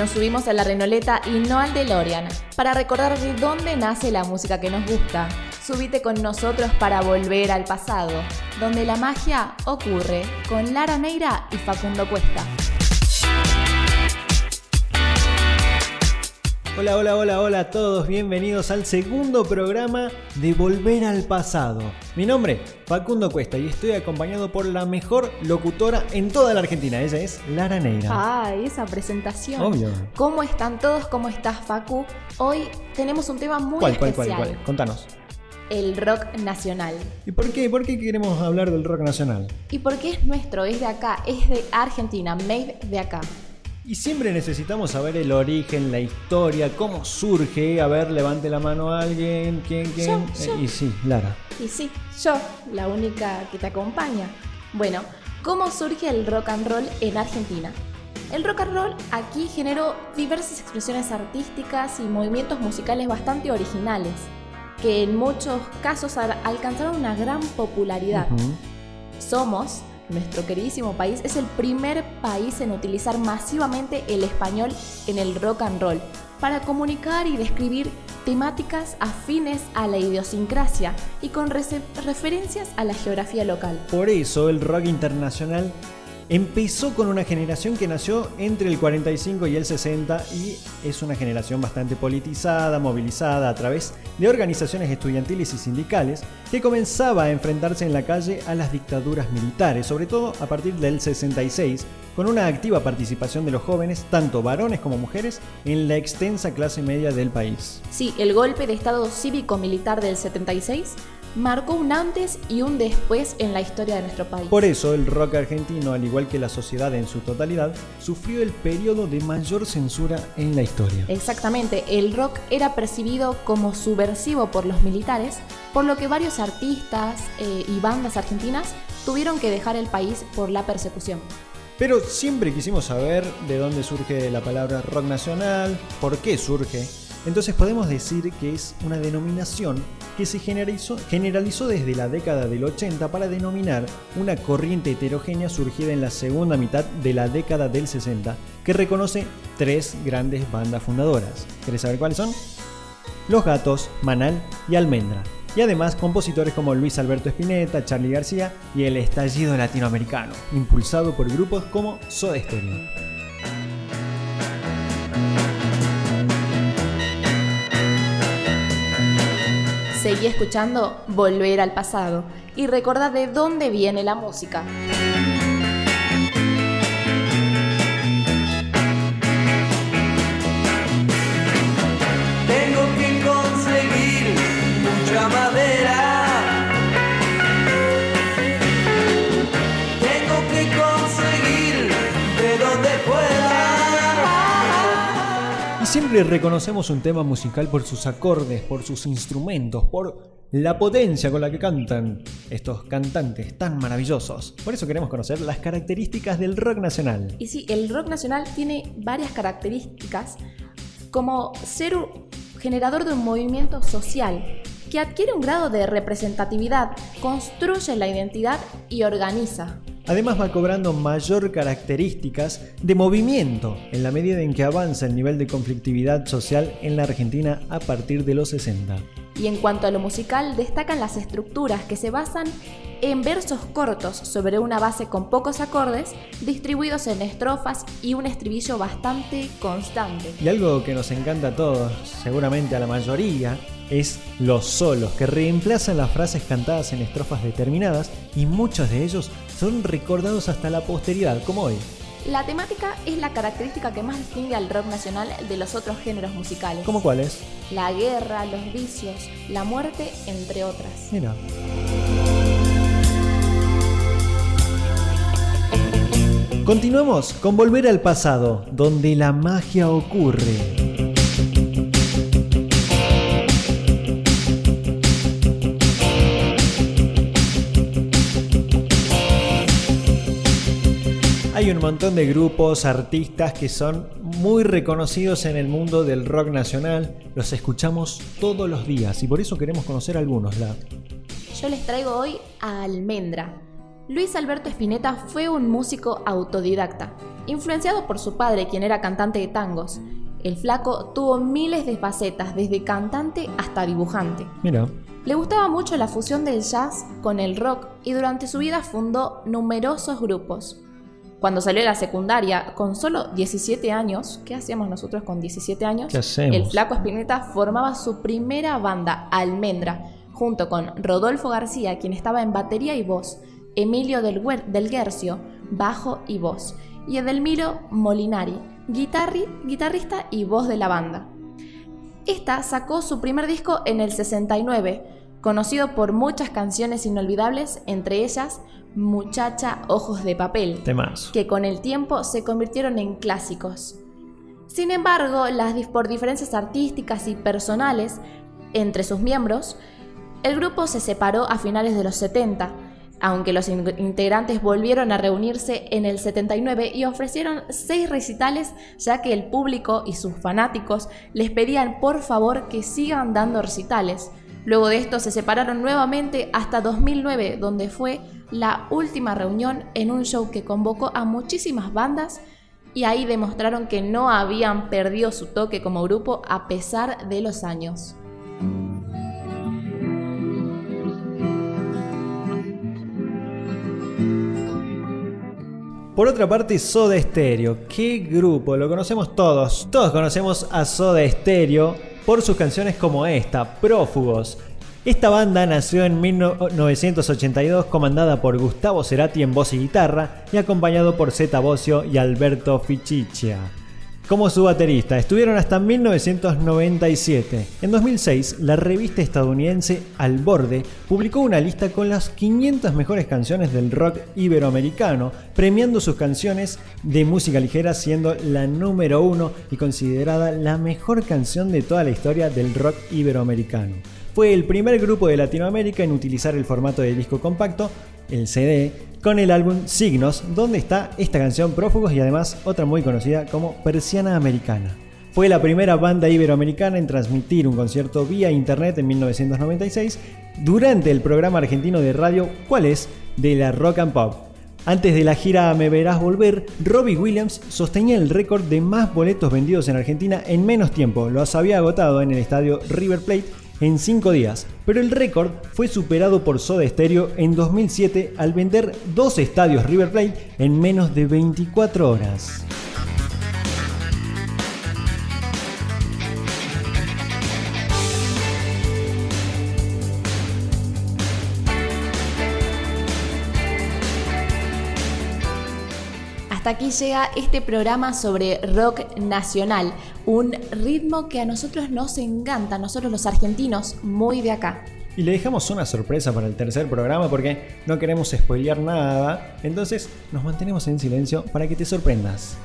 Nos subimos a la Renoleta y no al DeLorean para recordar de dónde nace la música que nos gusta. Subite con nosotros para volver al pasado, donde la magia ocurre con Lara Neira y Facundo Cuesta. Hola, hola, hola, hola a todos, bienvenidos al segundo programa de Volver al Pasado. Mi nombre, Facundo Cuesta, y estoy acompañado por la mejor locutora en toda la Argentina, ella es Lara Neira. Ay, esa presentación. Obvio. ¿Cómo están todos? ¿Cómo estás, Facu? Hoy tenemos un tema muy ¿Cuál, cuál, especial. cuál, cuál? Contanos. El rock nacional. ¿Y por qué? ¿Por qué queremos hablar del rock nacional? Y porque es nuestro, es de acá, es de Argentina, made de acá. Y siempre necesitamos saber el origen, la historia, cómo surge. A ver, levante la mano a alguien. ¿Quién? ¿Quién? Yo, yo. Eh, y sí, Lara. Y sí, yo, la única que te acompaña. Bueno, ¿cómo surge el rock and roll en Argentina? El rock and roll aquí generó diversas expresiones artísticas y movimientos musicales bastante originales, que en muchos casos al- alcanzaron una gran popularidad. Somos, nuestro queridísimo país, es el primer país en utilizar masivamente el español en el rock and roll para comunicar y describir temáticas afines a la idiosincrasia y con referencias a la geografía local. Por eso el rock internacional empezó con una generación que nació entre el 45 y el 60 y es una generación bastante politizada, movilizada a través de organizaciones estudiantiles y sindicales que comenzaba a enfrentarse en la calle a las dictaduras militares, sobre todo a partir del 66, con una activa participación de los jóvenes, tanto varones como mujeres, en la extensa clase media del país. Sí, el golpe de Estado cívico-militar del 76 marcó un antes y un después en la historia de nuestro país. Por eso el rock argentino, al igual que la sociedad en su totalidad, sufrió el periodo de mayor censura en la historia. Exactamente, el rock era percibido como subversivo por los militares, por lo que varios artistas eh, y bandas argentinas tuvieron que dejar el país por la persecución. Pero siempre quisimos saber de dónde surge la palabra rock nacional, por qué surge. Entonces podemos decir que es una denominación que se generalizó, desde la década del 80 para denominar una corriente heterogénea surgida en la segunda mitad de la década del 60, que reconoce tres grandes bandas fundadoras. ¿Querés saber cuáles son? Los Gatos, Manal y Almendra. Y además compositores como Luis Alberto Spinetta, Charlie García y el estallido latinoamericano, impulsado por grupos como Soda Stereo. Seguí escuchando Volver al pasado y recordá de dónde viene la música. Siempre reconocemos un tema musical por sus acordes, por sus instrumentos, por la potencia con la que cantan estos cantantes tan maravillosos. Por eso queremos conocer las características del rock nacional. Y sí, el rock nacional tiene varias características, como ser un generador de un movimiento social que adquiere un grado de representatividad, construye la identidad y organiza. Además va cobrando mayor características de movimiento en la medida en que avanza el nivel de conflictividad social en la Argentina a partir de los 60. Y en cuanto a lo musical, destacan las estructuras que se basan en versos cortos sobre una base con pocos acordes, distribuidos en estrofas y un estribillo bastante constante. Y algo que nos encanta a todos, seguramente a la mayoría, es los solos que reemplazan las frases cantadas en estrofas determinadas y muchos de ellos son recordados hasta la posteridad, como hoy. La temática es la característica que más distingue al rock nacional de los otros géneros musicales. ¿Cómo cuáles? La guerra, los vicios, la muerte, entre otras. Mira. Continuamos con Volver al pasado, donde la magia ocurre. Un montón de grupos, artistas que son muy reconocidos en el mundo del rock nacional. Los escuchamos todos los días y por eso queremos conocer algunos. La... Yo les traigo hoy a Almendra. Luis Alberto Spinetta fue un músico autodidacta influenciado por su padre, quien era cantante de tangos. El flaco tuvo miles de facetas, desde cantante hasta dibujante. Mira. Le gustaba mucho la fusión del jazz con el rock y durante su vida fundó numerosos grupos. Cuando salió de la secundaria, con solo 17 años, ¿qué hacíamos nosotros con 17 años? El flaco Spinetta formaba su primera banda, Almendra, junto con Rodolfo García, quien estaba en batería y voz, Emilio del, del Guercio, bajo y voz, y Edelmiro Molinari, guitarri- guitarrista y voz de la banda. Esta sacó su primer disco en el 69, conocido por muchas canciones inolvidables, entre ellas Muchacha Ojos de Papel, Temas. que con el tiempo se convirtieron en clásicos. Sin embargo, las, por diferencias artísticas y personales entre sus miembros, el grupo se separó a finales de los 70, aunque los in- integrantes volvieron a reunirse en el 79 y ofrecieron seis recitales ya que el público y sus fanáticos les pedían por favor que sigan dando recitales. Luego de esto se separaron nuevamente hasta 2009, donde fue la última reunión en un show que convocó a muchísimas bandas y ahí demostraron que no habían perdido su toque como grupo a pesar de los años. Por otra parte, Soda Stereo. ¿Qué grupo? Lo conocemos todos. Todos conocemos a Soda Stereo por sus canciones como esta, Prófugos. Esta banda nació en 1982 comandada por Gustavo Cerati en voz y guitarra y acompañado por Zeta Bosio y Alberto Fichichia. Como su baterista, estuvieron hasta 1997. En 2006, la revista estadounidense Al Borde publicó una lista con las 500 mejores canciones del rock iberoamericano, premiando sus canciones de música ligera siendo la número uno y considerada la mejor canción de toda la historia del rock iberoamericano. Fue el primer grupo de Latinoamérica en utilizar el formato de disco compacto, el CD, con el álbum Signos, donde está esta canción Prófugos y además otra muy conocida como Persiana Americana. Fue la primera banda iberoamericana en transmitir un concierto vía internet en 1996 durante el programa argentino de radio ¿Cuál es? de la Rock and Pop. Antes de la gira Me Verás Volver, Robbie Williams sostenía el récord de más boletos vendidos en Argentina en menos tiempo. Los había agotado en el estadio River Plate en 5 días, pero el récord fue superado por Soda Stereo en 2007 al vender dos estadios River Plate en menos de 24 horas. Aquí llega este programa sobre rock nacional, un ritmo que a nosotros nos encanta, nosotros los argentinos, muy de acá. Y le dejamos una sorpresa para el tercer programa porque no queremos spoilear nada, entonces nos mantenemos en silencio para que te sorprendas.